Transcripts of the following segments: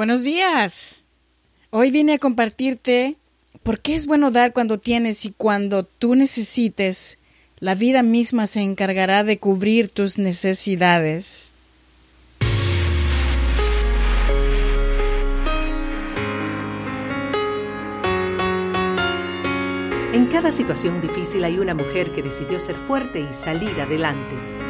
Buenos días. Hoy vine a compartirte por qué es bueno dar cuando tienes y cuando tú necesites, la vida misma se encargará de cubrir tus necesidades. En cada situación difícil hay una mujer que decidió ser fuerte y salir adelante.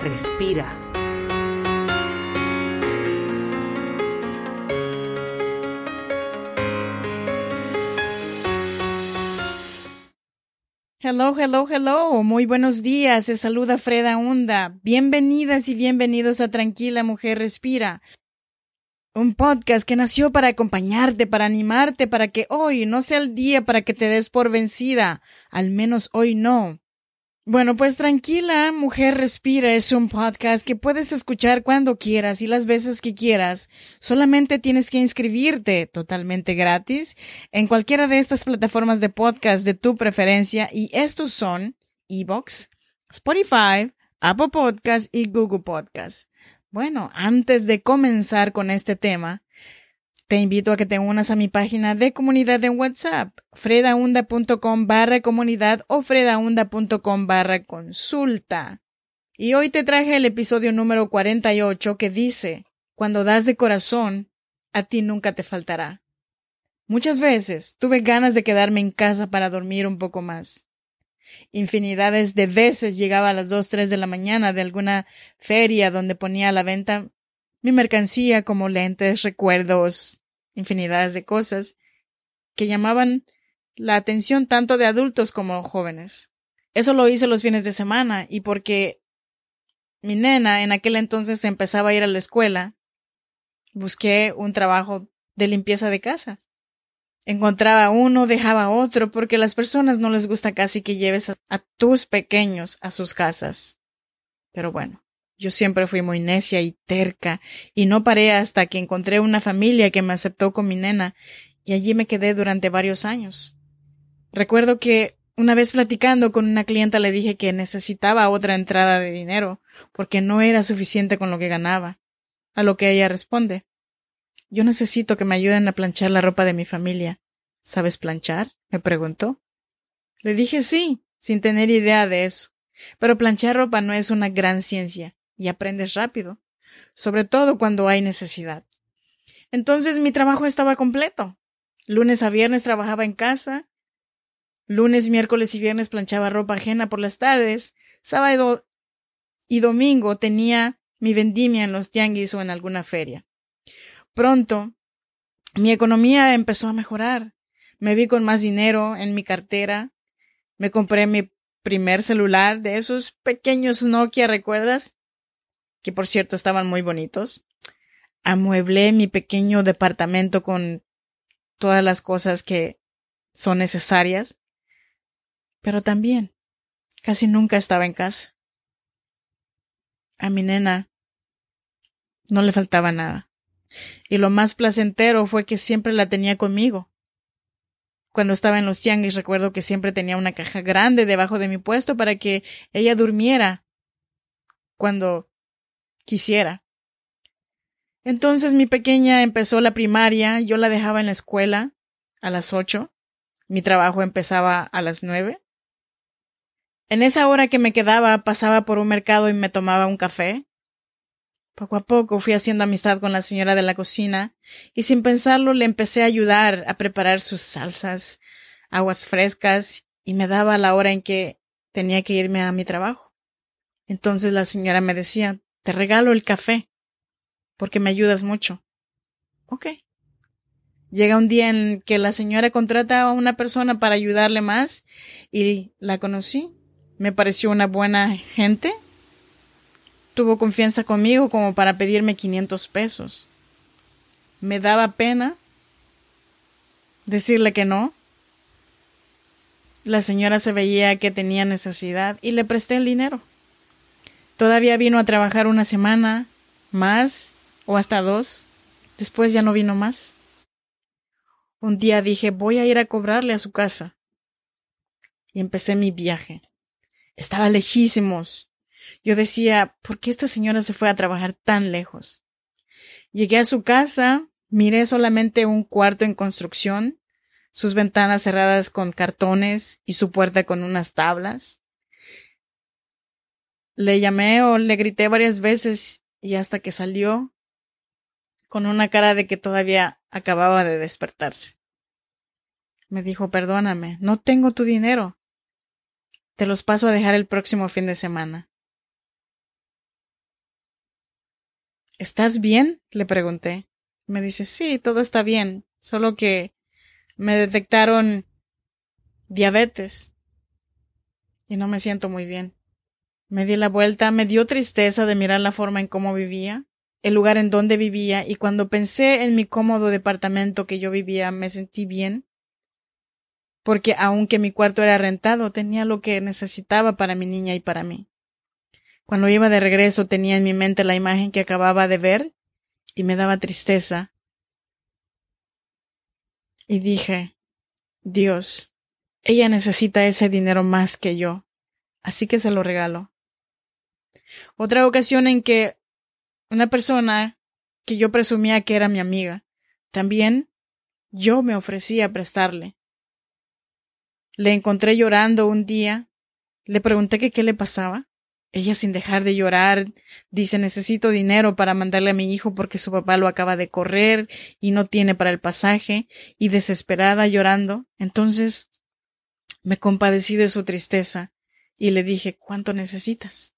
respira. Hello, hello, hello. Muy buenos días. Se saluda Freda Hunda. Bienvenidas y bienvenidos a Tranquila Mujer Respira. Un podcast que nació para acompañarte, para animarte, para que hoy no sea el día para que te des por vencida. Al menos hoy no. Bueno, pues tranquila, Mujer Respira es un podcast que puedes escuchar cuando quieras y las veces que quieras. Solamente tienes que inscribirte totalmente gratis en cualquiera de estas plataformas de podcast de tu preferencia y estos son Evox, Spotify, Apple Podcast y Google Podcast. Bueno, antes de comenzar con este tema, te invito a que te unas a mi página de comunidad en WhatsApp, fredaunda.com barra comunidad o fredaunda.com barra consulta. Y hoy te traje el episodio número 48 que dice, cuando das de corazón, a ti nunca te faltará. Muchas veces tuve ganas de quedarme en casa para dormir un poco más. Infinidades de veces llegaba a las dos, tres de la mañana de alguna feria donde ponía a la venta mi mercancía como lentes, recuerdos, infinidades de cosas que llamaban la atención tanto de adultos como jóvenes. Eso lo hice los fines de semana y porque mi nena en aquel entonces empezaba a ir a la escuela, busqué un trabajo de limpieza de casas. Encontraba uno, dejaba otro, porque a las personas no les gusta casi que lleves a, a tus pequeños a sus casas. Pero bueno, yo siempre fui muy necia y terca, y no paré hasta que encontré una familia que me aceptó con mi nena, y allí me quedé durante varios años. Recuerdo que una vez platicando con una clienta le dije que necesitaba otra entrada de dinero, porque no era suficiente con lo que ganaba. A lo que ella responde Yo necesito que me ayuden a planchar la ropa de mi familia. ¿Sabes planchar? me preguntó. Le dije sí, sin tener idea de eso. Pero planchar ropa no es una gran ciencia, y aprendes rápido, sobre todo cuando hay necesidad. Entonces mi trabajo estaba completo. Lunes a viernes trabajaba en casa, lunes, miércoles y viernes planchaba ropa ajena por las tardes, sábado y domingo tenía mi vendimia en los tianguis o en alguna feria. Pronto, mi economía empezó a mejorar. Me vi con más dinero en mi cartera. Me compré mi primer celular de esos pequeños Nokia, ¿recuerdas? Que por cierto estaban muy bonitos. Amueblé mi pequeño departamento con todas las cosas que son necesarias. Pero también casi nunca estaba en casa. A mi nena no le faltaba nada. Y lo más placentero fue que siempre la tenía conmigo. Cuando estaba en los tianguis recuerdo que siempre tenía una caja grande debajo de mi puesto para que ella durmiera cuando quisiera. Entonces mi pequeña empezó la primaria, yo la dejaba en la escuela a las ocho, mi trabajo empezaba a las nueve. En esa hora que me quedaba pasaba por un mercado y me tomaba un café. Poco a poco fui haciendo amistad con la señora de la cocina y sin pensarlo le empecé a ayudar a preparar sus salsas, aguas frescas y me daba la hora en que tenía que irme a mi trabajo. Entonces la señora me decía, te regalo el café porque me ayudas mucho. Ok. Llega un día en que la señora contrata a una persona para ayudarle más y la conocí. Me pareció una buena gente tuvo confianza conmigo como para pedirme 500 pesos. Me daba pena decirle que no. La señora se veía que tenía necesidad y le presté el dinero. Todavía vino a trabajar una semana más o hasta dos. Después ya no vino más. Un día dije voy a ir a cobrarle a su casa. Y empecé mi viaje. Estaba lejísimos. Yo decía, ¿por qué esta señora se fue a trabajar tan lejos? Llegué a su casa, miré solamente un cuarto en construcción, sus ventanas cerradas con cartones y su puerta con unas tablas. Le llamé o le grité varias veces y hasta que salió con una cara de que todavía acababa de despertarse. Me dijo, perdóname, no tengo tu dinero. Te los paso a dejar el próximo fin de semana. ¿Estás bien? le pregunté. Me dice, sí, todo está bien, solo que me detectaron diabetes y no me siento muy bien. Me di la vuelta, me dio tristeza de mirar la forma en cómo vivía, el lugar en donde vivía, y cuando pensé en mi cómodo departamento que yo vivía, me sentí bien porque aunque mi cuarto era rentado, tenía lo que necesitaba para mi niña y para mí. Cuando iba de regreso tenía en mi mente la imagen que acababa de ver y me daba tristeza. Y dije, Dios, ella necesita ese dinero más que yo, así que se lo regalo. Otra ocasión en que una persona que yo presumía que era mi amiga, también yo me ofrecí a prestarle. Le encontré llorando un día. Le pregunté qué le pasaba. Ella sin dejar de llorar dice necesito dinero para mandarle a mi hijo porque su papá lo acaba de correr y no tiene para el pasaje y desesperada llorando. Entonces me compadecí de su tristeza y le dije ¿cuánto necesitas?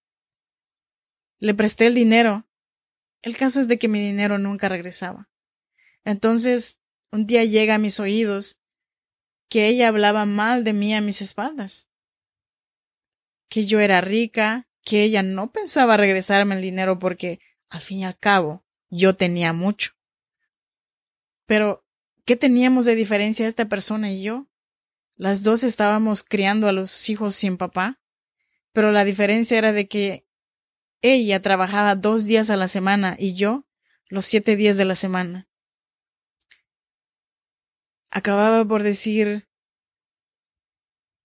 Le presté el dinero. El caso es de que mi dinero nunca regresaba. Entonces un día llega a mis oídos que ella hablaba mal de mí a mis espaldas, que yo era rica, que ella no pensaba regresarme el dinero porque, al fin y al cabo, yo tenía mucho. Pero, ¿qué teníamos de diferencia esta persona y yo? Las dos estábamos criando a los hijos sin papá, pero la diferencia era de que ella trabajaba dos días a la semana y yo los siete días de la semana acababa por decir,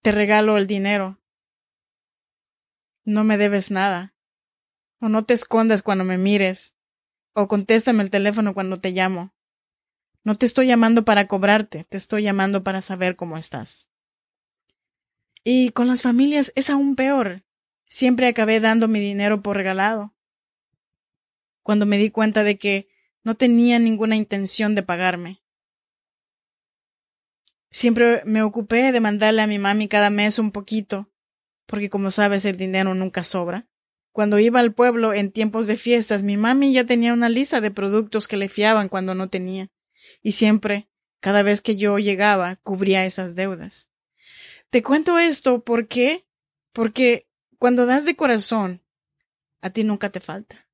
te regalo el dinero. No me debes nada. O no te escondas cuando me mires. O contéstame el teléfono cuando te llamo. No te estoy llamando para cobrarte, te estoy llamando para saber cómo estás. Y con las familias es aún peor. Siempre acabé dando mi dinero por regalado. Cuando me di cuenta de que no tenía ninguna intención de pagarme. Siempre me ocupé de mandarle a mi mami cada mes un poquito, porque como sabes el dinero nunca sobra. Cuando iba al pueblo en tiempos de fiestas, mi mami ya tenía una lista de productos que le fiaban cuando no tenía, y siempre, cada vez que yo llegaba, cubría esas deudas. Te cuento esto porque, porque cuando das de corazón, a ti nunca te falta.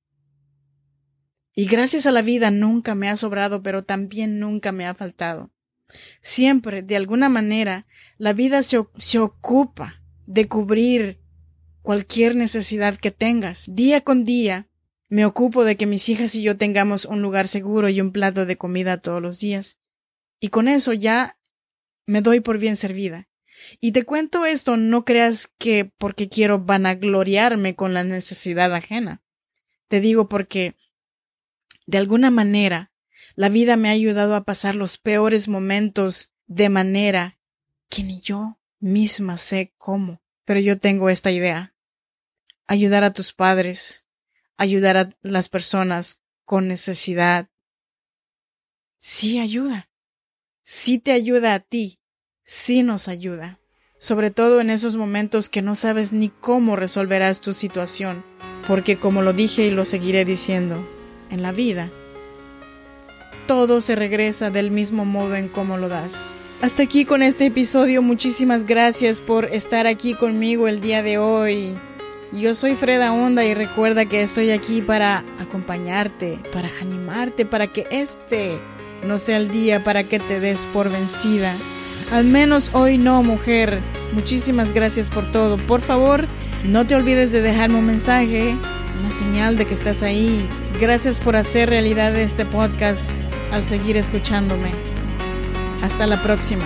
Y gracias a la vida nunca me ha sobrado, pero también nunca me ha faltado. Siempre, de alguna manera, la vida se, se ocupa de cubrir cualquier necesidad que tengas. Día con día, me ocupo de que mis hijas y yo tengamos un lugar seguro y un plato de comida todos los días. Y con eso ya me doy por bien servida. Y te cuento esto, no creas que porque quiero vanagloriarme con la necesidad ajena. Te digo porque, de alguna manera, la vida me ha ayudado a pasar los peores momentos de manera que ni yo misma sé cómo. Pero yo tengo esta idea. Ayudar a tus padres, ayudar a las personas con necesidad. Sí ayuda. Sí te ayuda a ti. Sí nos ayuda. Sobre todo en esos momentos que no sabes ni cómo resolverás tu situación. Porque como lo dije y lo seguiré diciendo, en la vida todo se regresa del mismo modo en cómo lo das. Hasta aquí con este episodio, muchísimas gracias por estar aquí conmigo el día de hoy. Yo soy Freda Onda y recuerda que estoy aquí para acompañarte, para animarte, para que este no sea el día para que te des por vencida. Al menos hoy no, mujer. Muchísimas gracias por todo. Por favor, no te olvides de dejarme un mensaje, una señal de que estás ahí. Gracias por hacer realidad este podcast al seguir escuchándome. Hasta la próxima.